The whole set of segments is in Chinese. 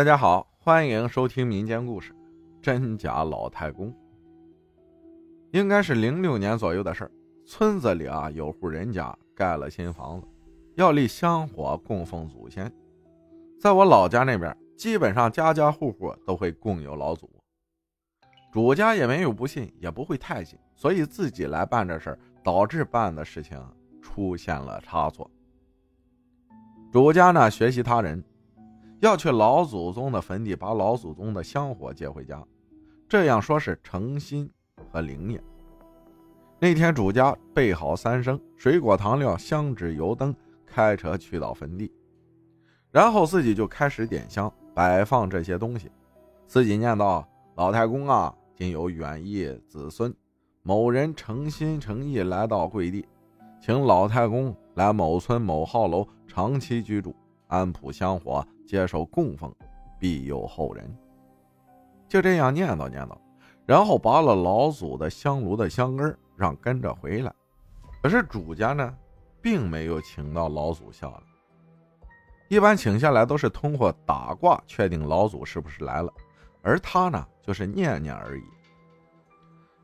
大家好，欢迎收听民间故事《真假老太公》。应该是零六年左右的事儿，村子里啊有户人家盖了新房子，要立香火供奉祖先。在我老家那边，基本上家家户户都会供有老祖。主家也没有不信，也不会太信，所以自己来办这事儿，导致办的事情出现了差错。主家呢，学习他人。要去老祖宗的坟地，把老祖宗的香火接回家，这样说是诚心和灵验。那天主家备好三牲、水果、糖料、香纸、油灯，开车去到坟地，然后自己就开始点香，摆放这些东西，自己念叨：“老太公啊，今有远义子孙，某人诚心诚意来到贵地，请老太公来某村某号楼长期居住，安普香火。”接受供奉，必有后人。就这样念叨念叨，然后拔了老祖的香炉的香根，让跟着回来。可是主家呢，并没有请到老祖下来。一般请下来都是通过打卦确定老祖是不是来了，而他呢，就是念念而已。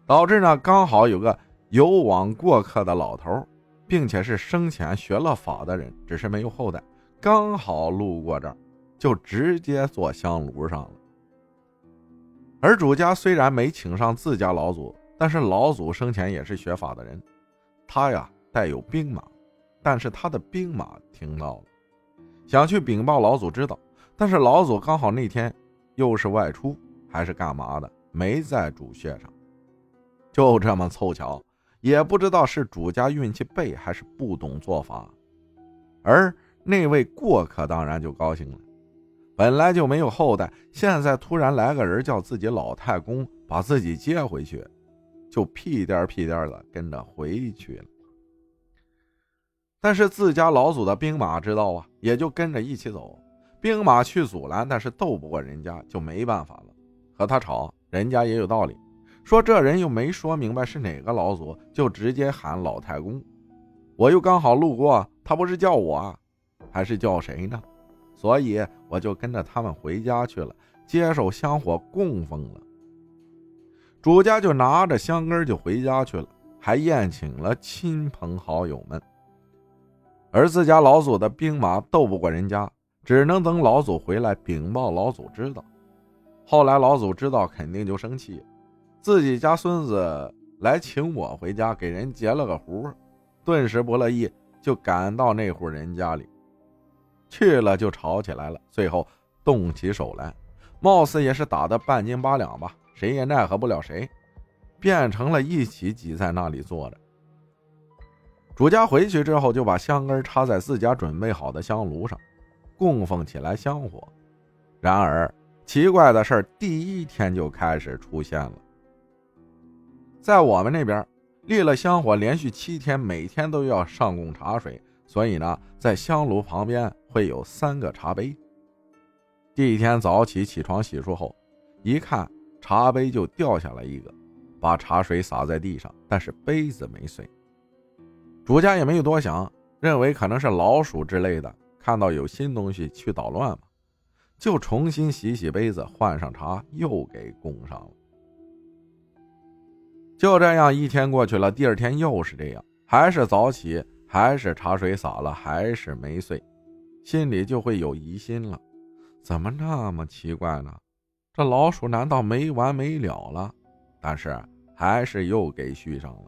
导致呢，刚好有个游往过客的老头，并且是生前学了法的人，只是没有后代，刚好路过这儿。就直接坐香炉上了。而主家虽然没请上自家老祖，但是老祖生前也是学法的人，他呀带有兵马，但是他的兵马听到了，想去禀报老祖知道，但是老祖刚好那天又是外出还是干嘛的，没在主穴上，就这么凑巧，也不知道是主家运气背还是不懂做法，而那位过客当然就高兴了。本来就没有后代，现在突然来个人叫自己老太公把自己接回去，就屁颠屁颠的跟着回去了。但是自家老祖的兵马知道啊，也就跟着一起走。兵马去阻拦，但是斗不过人家，就没办法了，和他吵。人家也有道理，说这人又没说明白是哪个老祖，就直接喊老太公。我又刚好路过，他不是叫我，还是叫谁呢？所以我就跟着他们回家去了，接受香火供奉了。主家就拿着香根就回家去了，还宴请了亲朋好友们。而自家老祖的兵马斗不过人家，只能等老祖回来禀报老祖知道。后来老祖知道肯定就生气，自己家孙子来请我回家给人结了个胡，顿时不乐意，就赶到那户人家里。去了就吵起来了，最后动起手来，貌似也是打得半斤八两吧，谁也奈何不了谁，变成了一起挤在那里坐着。主家回去之后，就把香根插在自家准备好的香炉上，供奉起来香火。然而奇怪的事第一天就开始出现了，在我们那边立了香火，连续七天，每天都要上供茶水。所以呢，在香炉旁边会有三个茶杯。第一天早起起床洗漱后，一看茶杯就掉下来一个，把茶水洒在地上，但是杯子没碎。主家也没有多想，认为可能是老鼠之类的，看到有新东西去捣乱嘛，就重新洗洗杯子，换上茶，又给供上了。就这样一天过去了，第二天又是这样，还是早起。还是茶水洒了，还是没碎，心里就会有疑心了。怎么那么奇怪呢？这老鼠难道没完没了了？但是还是又给续上了。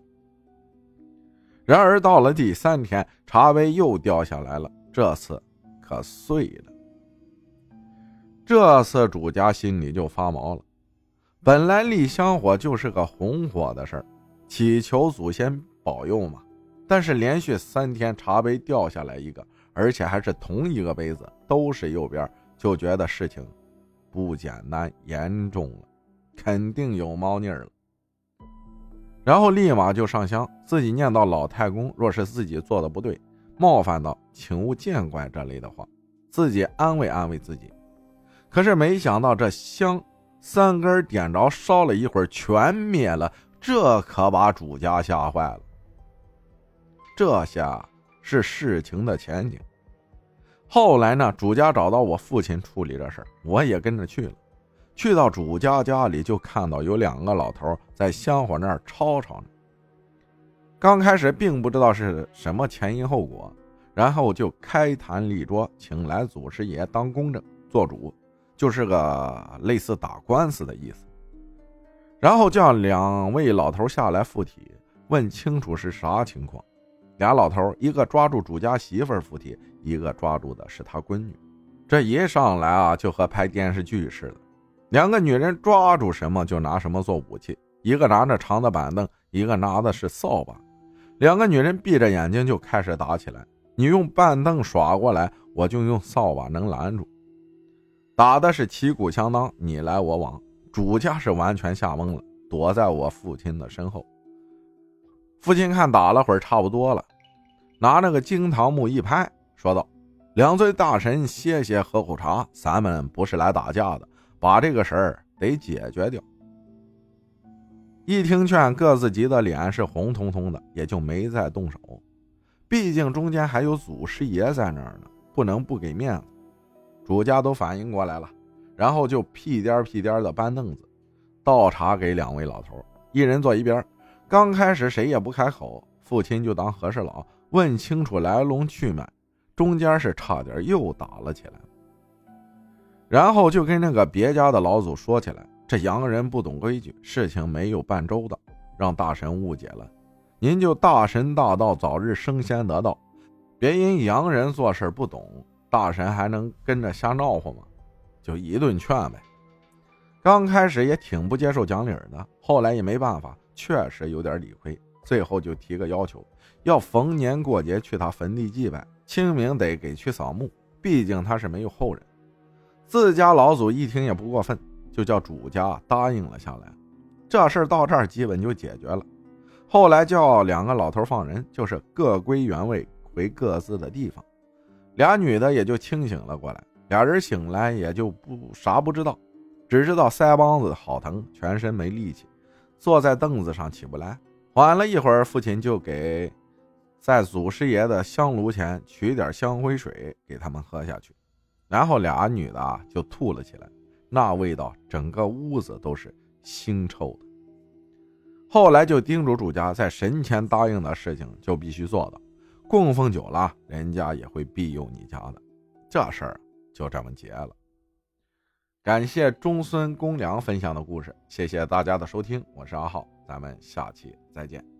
然而到了第三天，茶杯又掉下来了，这次可碎了。这次主家心里就发毛了。本来立香火就是个红火的事儿，祈求祖先保佑嘛。但是连续三天茶杯掉下来一个，而且还是同一个杯子，都是右边，就觉得事情不简单，严重了，肯定有猫腻了。然后立马就上香，自己念叨老太公，若是自己做的不对，冒犯到，请勿见怪这类的话，自己安慰安慰自己。可是没想到这香三根点着，烧了一会儿全灭了，这可把主家吓坏了。这下是事情的前景。后来呢，主家找到我父亲处理这事儿，我也跟着去了。去到主家家里，就看到有两个老头在香火那儿吵吵呢。刚开始并不知道是什么前因后果，然后就开坛立桌，请来祖师爷当公正做主，就是个类似打官司的意思。然后叫两位老头下来附体，问清楚是啥情况。俩老头，一个抓住主家媳妇儿附体，一个抓住的是他闺女。这一上来啊，就和拍电视剧似的。两个女人抓住什么就拿什么做武器，一个拿着长的板凳，一个拿的是扫把。两个女人闭着眼睛就开始打起来。你用板凳耍过来，我就用扫把能拦住。打的是旗鼓相当，你来我往。主家是完全吓懵了，躲在我父亲的身后。父亲看打了会儿，差不多了，拿那个惊堂木一拍，说道：“两尊大神，歇歇，喝口茶。咱们不是来打架的，把这个事儿得解决掉。”一听劝，各自急得脸是红彤彤的，也就没再动手。毕竟中间还有祖师爷在那儿呢，不能不给面子。主家都反应过来了，然后就屁颠屁颠的搬凳子，倒茶给两位老头，一人坐一边。刚开始谁也不开口，父亲就当和事佬，问清楚来龙去脉。中间是差点又打了起来，然后就跟那个别家的老祖说起来，这洋人不懂规矩，事情没有办周到，让大神误解了。您就大神大道，早日升仙得道，别因洋人做事不懂，大神还能跟着瞎闹乎吗？就一顿劝呗。刚开始也挺不接受讲理的，后来也没办法。确实有点理亏，最后就提个要求，要逢年过节去他坟地祭拜，清明得给去扫墓，毕竟他是没有后人。自家老祖一听也不过分，就叫主家答应了下来。这事到这儿基本就解决了。后来叫两个老头放人，就是各归原位，回各自的地方。俩女的也就清醒了过来。俩人醒来也就不啥不知道，只知道腮帮子好疼，全身没力气。坐在凳子上起不来，缓了一会儿，父亲就给在祖师爷的香炉前取点香灰水给他们喝下去，然后俩女的就吐了起来，那味道整个屋子都是腥臭的。后来就叮嘱主家，在神前答应的事情就必须做到，供奉久了，人家也会庇佑你家的。这事儿就这么结了。感谢中孙公良分享的故事，谢谢大家的收听，我是阿浩，咱们下期再见。